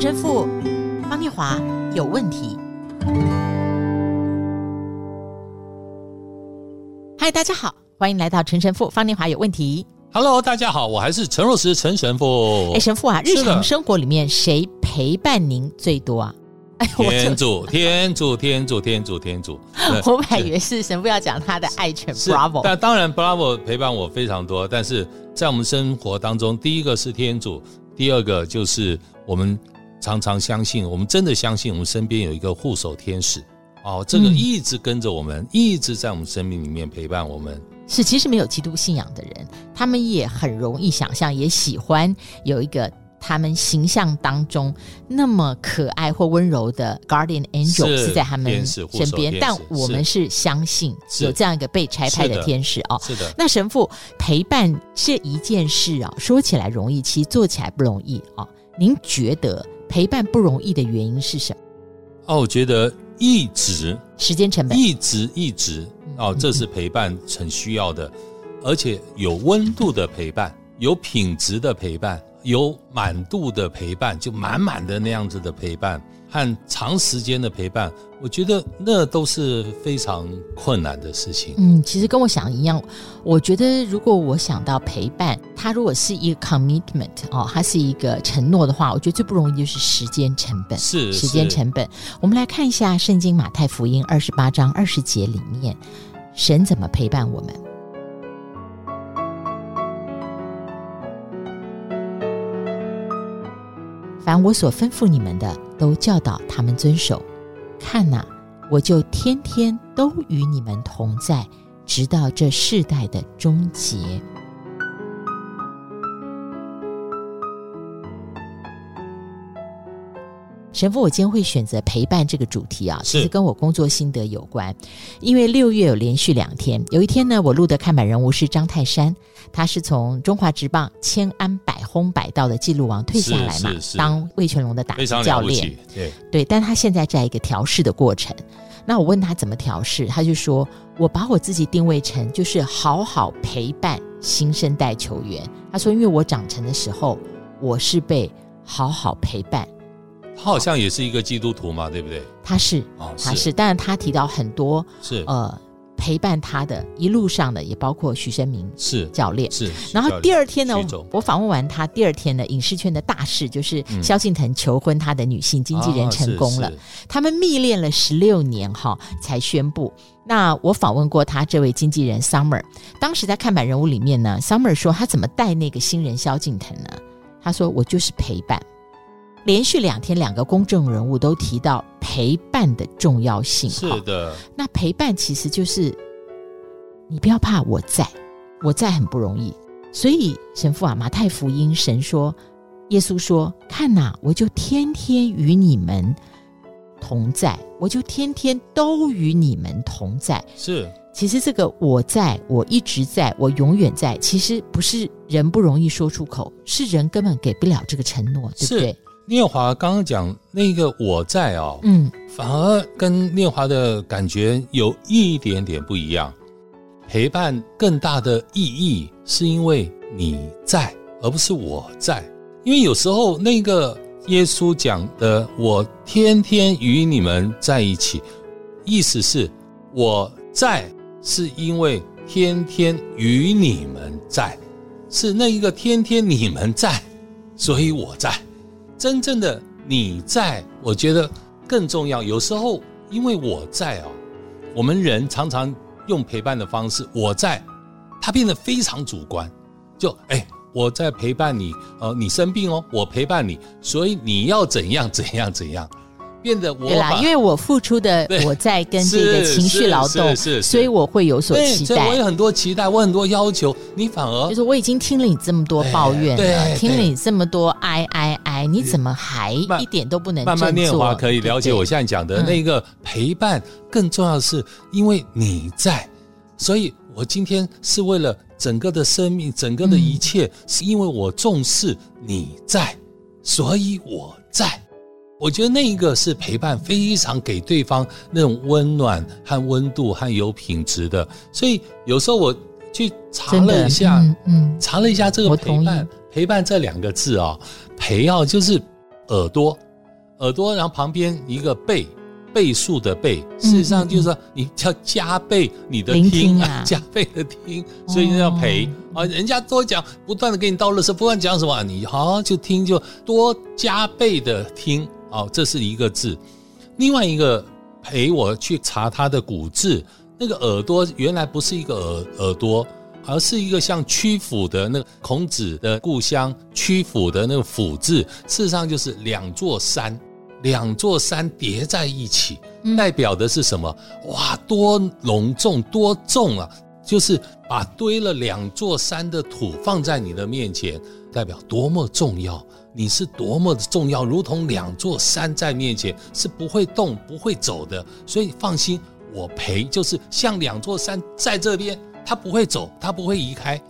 陈神父方念华有问题。嗨，大家好，欢迎来到陈神父方念华有问题。Hello，大家好，我还是陈若石陈神父。哎，神父啊，日常生活里面谁陪伴您最多啊？天主，天主，天主，天主，天主。我本来以为是神父要讲他的爱犬 Bravo，但当然 Bravo 陪伴我非常多。但是在我们生活当中，第一个是天主，第二个就是我们常常相信，我们真的相信，我们身边有一个护手天使。哦，这个一直跟着我们，嗯、一直在我们生命里面陪伴我们。是，其实没有基督信仰的人，他们也很容易想象，也喜欢有一个。他们形象当中那么可爱或温柔的 guardian angel 是，是在他们身边，但我们是相信有这样一个被拆派的天使哦。是的，那神父陪伴这一件事啊，说起来容易，其实做起来不容易啊。您觉得陪伴不容易的原因是什么？哦，我觉得一直时间成本，一直一直哦，这是陪伴很需要的，而且有温度的陪伴，有品质的陪伴。有满度的陪伴，就满满的那样子的陪伴和长时间的陪伴，我觉得那都是非常困难的事情。嗯，其实跟我想一样，我觉得如果我想到陪伴，它如果是一个 commitment 哦，它是一个承诺的话，我觉得最不容易就是时间成本。是时间成本。我们来看一下圣经马太福音二十八章二十节里面，神怎么陪伴我们？凡我所吩咐你们的，都教导他们遵守。看哪，我就天天都与你们同在，直到这世代的终结。神父，我今天会选择陪伴这个主题啊，其实跟我工作心得有关。因为六月有连续两天，有一天呢，我录的看板人物是张泰山，他是从中华职棒千安百轰百盗的记录王退下来嘛，当魏全龙的打击教练。对对，但他现在在一个调试的过程。那我问他怎么调试，他就说：“我把我自己定位成就是好好陪伴新生代球员。”他说：“因为我长成的时候，我是被好好陪伴。”他好像也是一个基督徒嘛，对不对？他是，哦、他是，但是他提到很多是呃陪伴他的一路上的，也包括徐生明是教练是。然后第二天呢，我访问完他，第二天呢，影视圈的大事就是萧敬腾求婚他的女性经纪人成功了，嗯啊、他们密恋了十六年哈才宣布。那我访问过他这位经纪人 Summer，当时在看板人物里面呢，Summer 说他怎么带那个新人萧敬腾呢？他说我就是陪伴。连续两天，两个公众人物都提到陪伴的重要性。是的，那陪伴其实就是你不要怕，我在，我在很不容易。所以神父啊，马太福音神说，耶稣说：“看呐，我就天天与你们同在，我就天天都与你们同在。”是，其实这个我在，我一直在，我永远在，其实不是人不容易说出口，是人根本给不了这个承诺，对不对？念华刚刚讲那个我在哦，嗯，反而跟念华的感觉有一点点不一样。陪伴更大的意义是因为你在，而不是我在。因为有时候那个耶稣讲的“我天天与你们在一起”，意思是我在，是因为天天与你们在，是那一个天天你们在，所以我在。真正的你在，我觉得更重要。有时候因为我在哦，我们人常常用陪伴的方式，我在，他变得非常主观。就哎，我在陪伴你，呃，你生病哦，我陪伴你，所以你要怎样怎样怎样。变得我对啦，因为我付出的我在跟这个情绪劳动，是，是，是，是，所以我会有所期待。我有很多期待，我很多要求，你反而就是我已经听了你这么多抱怨了，听了你这么多哀哀哀，你怎么还一点都不能慢慢念华可以了解我现在讲的那个陪伴。更重要的是，因为你在，所以我今天是为了整个的生命，整个的一切，嗯、是因为我重视你在，所以我在。我觉得那一个是陪伴，非常给对方那种温暖和温度和有品质的。所以有时候我去查了一下，嗯，嗯，查了一下这个陪伴，陪伴这两个字啊，陪啊就是耳朵耳朵，然后旁边一个倍。倍数的倍，事实上就是说，你要加倍你的听，听啊，加倍的听，所以要陪啊。人家多讲，不断的给你倒乐色，不管讲什么，你好好就听，就多加倍的听啊。这是一个字。另外一个陪我去查他的古字，那个耳朵原来不是一个耳耳朵，而是一个像曲阜的那个孔子的故乡曲阜的那个阜字，事实上就是两座山。两座山叠在一起，代表的是什么？哇，多隆重，多重啊！就是把堆了两座山的土放在你的面前，代表多么重要。你是多么的重要，如同两座山在面前是不会动、不会走的。所以放心，我陪，就是像两座山在这边，它不会走，他不会离开。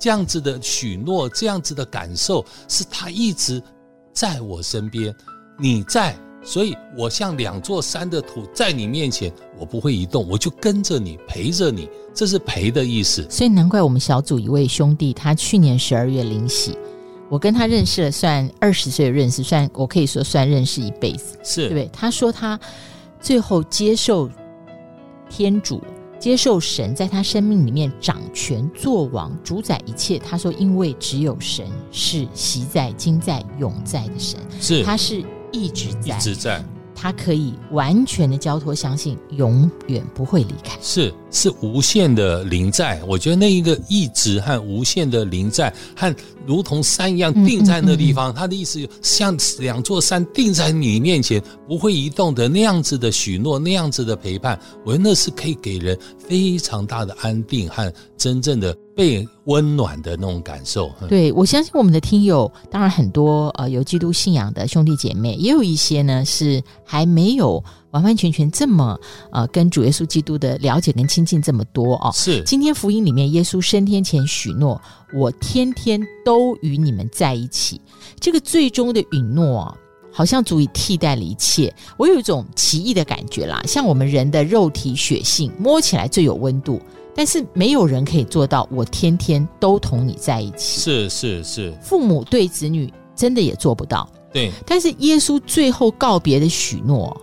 这样子的许诺，这样子的感受，是他一直在我身边。你在，所以我像两座山的土在你面前，我不会移动，我就跟着你，陪着你，这是陪的意思。所以难怪我们小组一位兄弟，他去年十二月临喜，我跟他认识了，算二十岁认识，算我可以说算认识一辈子，是对不对？他说他最后接受天主。接受神在他生命里面掌权作王，主宰一切。他说：“因为只有神是习在、今在、永在的神，是他是一直在，一直在。”他可以完全的交托，相信永远不会离开。是是无限的临在，我觉得那一个一直和无限的临在，和如同山一样定在那地方。他的意思像两座山定在你面前，不会移动的那样子的许诺，那样子的陪伴，我觉得那是可以给人非常大的安定和真正的。被温暖的那种感受，对，我相信我们的听友，当然很多呃有基督信仰的兄弟姐妹，也有一些呢是还没有完完全全这么呃跟主耶稣基督的了解跟亲近这么多哦。是，今天福音里面，耶稣升天前许诺，我天天都与你们在一起，这个最终的允诺，好像足以替代了一切。我有一种奇异的感觉啦，像我们人的肉体血性，摸起来最有温度。但是没有人可以做到，我天天都同你在一起。是是是，父母对子女真的也做不到。对，但是耶稣最后告别的许诺，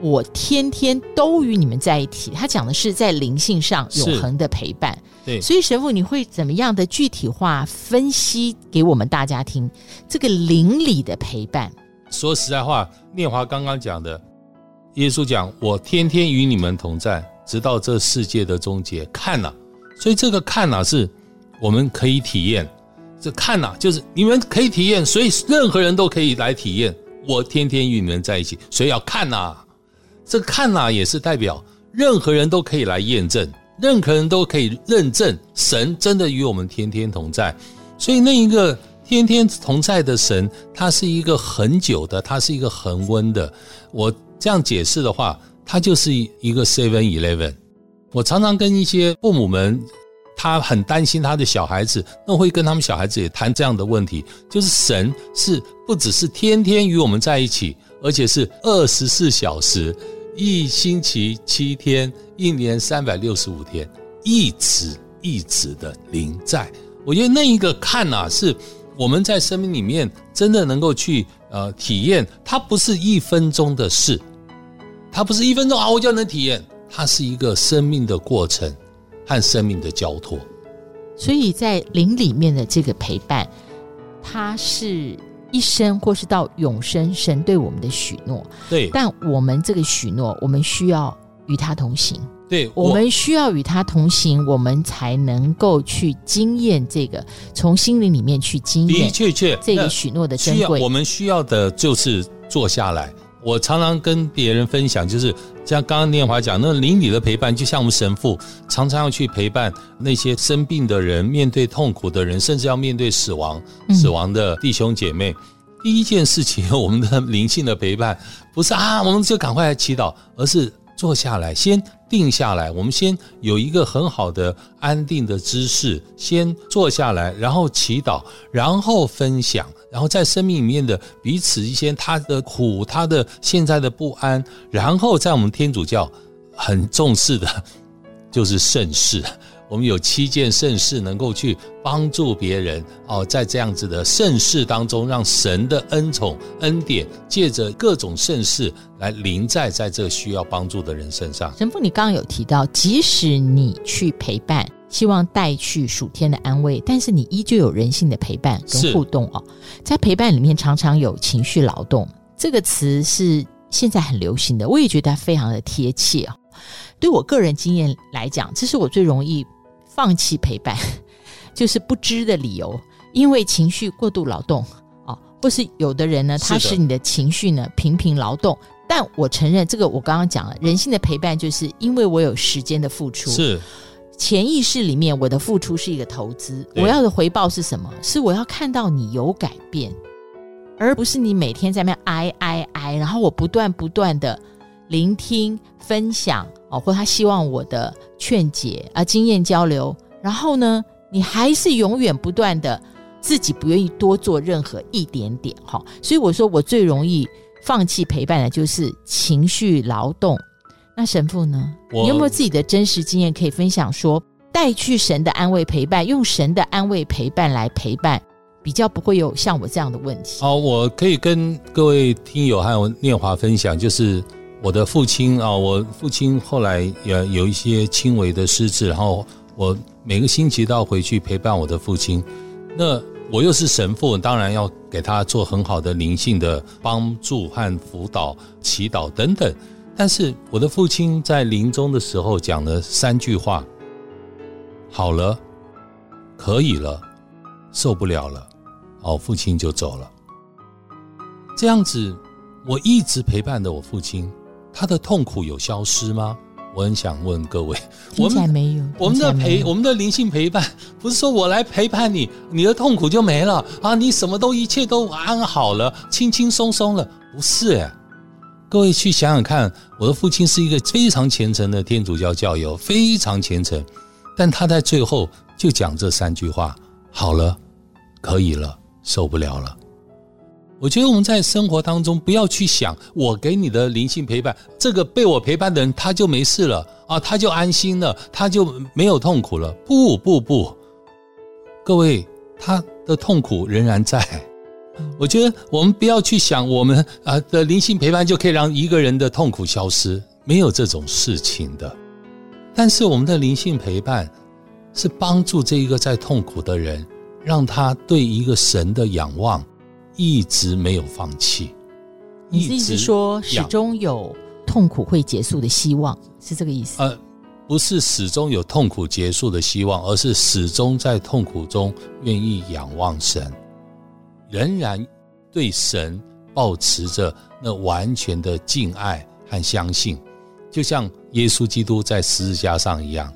我天天都与你们在一起。他讲的是在灵性上永恒的陪伴。对，所以神父，你会怎么样的具体化分析给我们大家听？这个灵里的陪伴。说实在话，念华刚刚讲的，耶稣讲我天天与你们同在。直到这世界的终结，看呐、所以这个看呐、是我们可以体验。这看呐、就是你们可以体验，所以任何人都可以来体验。我天天与你们在一起，所以要看呐、这看呐、也是代表任何人都可以来验证，任何人都可以认证神真的与我们天天同在。所以那一个天天同在的神，他是一个恒久的，他是一个恒温的。我这样解释的话。他就是一个 Seven Eleven。我常常跟一些父母们，他很担心他的小孩子，那会跟他们小孩子也谈这样的问题，就是神是不只是天天与我们在一起，而且是二十四小时，一星期七天，一年三百六十五天，一直一直的临在。我觉得那一个看啊，是我们在生命里面真的能够去呃体验，它不是一分钟的事。它不是一分钟啊，我就能体验。它是一个生命的过程和生命的交托。所以在灵里面的这个陪伴，它是一生或是到永生，神对我们的许诺。对，但我们这个许诺，我们需要与他同行。对，我，我们需要与他同行，我们才能够去经验这个，从心灵里面去经验。的确确，这个许诺的珍贵。我们需要的就是坐下来。我常常跟别人分享，就是像刚刚念华讲，那邻里的陪伴，就像我们神父常常要去陪伴那些生病的人，面对痛苦的人，甚至要面对死亡、死亡的弟兄姐妹。第一件事情，我们的灵性的陪伴，不是啊，我们就赶快来祈祷，而是坐下来，先定下来。我们先有一个很好的安定的姿势，先坐下来，然后祈祷，然后分享。然后在生命里面的彼此一些他的苦，他的现在的不安，然后在我们天主教很重视的，就是圣事。我们有七件圣事能够去帮助别人哦，在这样子的圣事当中，让神的恩宠恩典借着各种圣事来临在在这需要帮助的人身上。神父，你刚刚有提到，即使你去陪伴，希望带去暑天的安慰，但是你依旧有人性的陪伴跟互动哦。在陪伴里面，常常有情绪劳动，这个词是现在很流行的，我也觉得它非常的贴切哦。对我个人经验来讲，这是我最容易放弃陪伴，就是不知的理由，因为情绪过度劳动哦，或是有的人呢，他使你的情绪呢频频劳动。但我承认，这个我刚刚讲了，人性的陪伴，就是因为我有时间的付出，是潜意识里面我的付出是一个投资，我要的回报是什么？是我要看到你有改变，而不是你每天在那边哀哀哀，然后我不断不断的聆听分享。哦，或他希望我的劝解啊、经验交流，然后呢，你还是永远不断的自己不愿意多做任何一点点哈、哦，所以我说我最容易放弃陪伴的就是情绪劳动。那神父呢？你有没有自己的真实经验可以分享说？说带去神的安慰陪伴，用神的安慰陪伴来陪伴，比较不会有像我这样的问题。好，我可以跟各位听友还有念华分享，就是。我的父亲啊，我父亲后来也有一些轻微的失智，然后我每个星期都要回去陪伴我的父亲。那我又是神父，当然要给他做很好的灵性的帮助和辅导、祈祷等等。但是我的父亲在临终的时候讲了三句话：好了，可以了，受不了了，哦，父亲就走了。这样子，我一直陪伴着我父亲。他的痛苦有消失吗？我很想问各位，听起来没有。我们的陪，我们的灵性陪伴，不是说我来陪伴你，你的痛苦就没了啊？你什么都一切都安好了，轻轻松松了？不是诶，各位去想想看，我的父亲是一个非常虔诚的天主教教友，非常虔诚，但他在最后就讲这三句话：好了，可以了，受不了了。我觉得我们在生活当中不要去想，我给你的灵性陪伴，这个被我陪伴的人他就没事了啊，他就安心了，他就没有痛苦了。不不不，各位，他的痛苦仍然在。我觉得我们不要去想，我们啊的灵性陪伴就可以让一个人的痛苦消失，没有这种事情的。但是我们的灵性陪伴是帮助这一个在痛苦的人，让他对一个神的仰望。一直没有放弃，你的意思说始终有痛苦会结束的希望，是这个意思？呃，不是始终有痛苦结束的希望，而是始终在痛苦中愿意仰望神，仍然对神保持着那完全的敬爱和相信，就像耶稣基督在十字架上一样，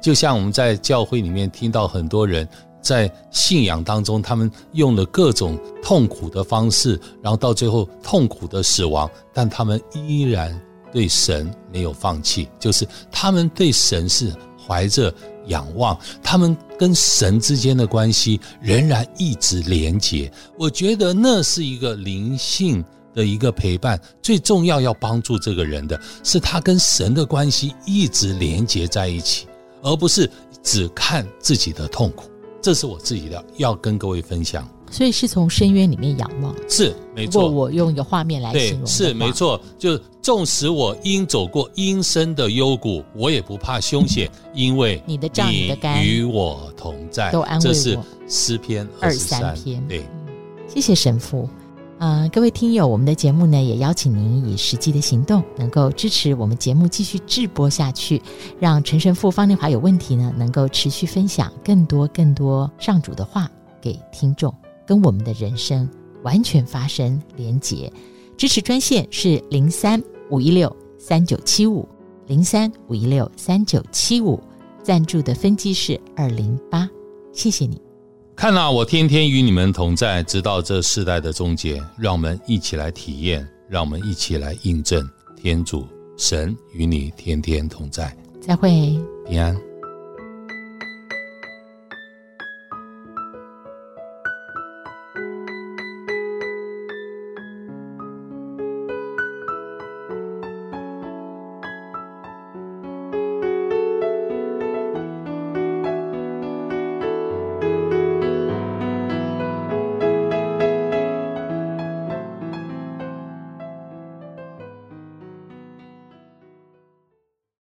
就像我们在教会里面听到很多人。在信仰当中，他们用了各种痛苦的方式，然后到最后痛苦的死亡，但他们依然对神没有放弃，就是他们对神是怀着仰望，他们跟神之间的关系仍然一直连结。我觉得那是一个灵性的一个陪伴，最重要要帮助这个人的是他跟神的关系一直连结在一起，而不是只看自己的痛苦。这是我自己的，要跟各位分享。所以是从深渊里面仰望，是没错。如果我用一个画面来形容，是没错。就纵使我因走过阴森的幽谷，我也不怕凶险，因为你的杖、你的竿与我同在，都安慰我。这是诗篇二十三篇。对，谢谢神父。呃，各位听友，我们的节目呢，也邀请您以实际的行动，能够支持我们节目继续制播下去，让陈神父方念华有问题呢，能够持续分享更多更多上主的话给听众，跟我们的人生完全发生连结。支持专线是零三五一六三九七五零三五一六三九七五，赞助的分机是二零八，谢谢你。看啊，我天天与你们同在，直到这世代的终结。让我们一起来体验，让我们一起来印证，天主神与你天天同在。再会，平安。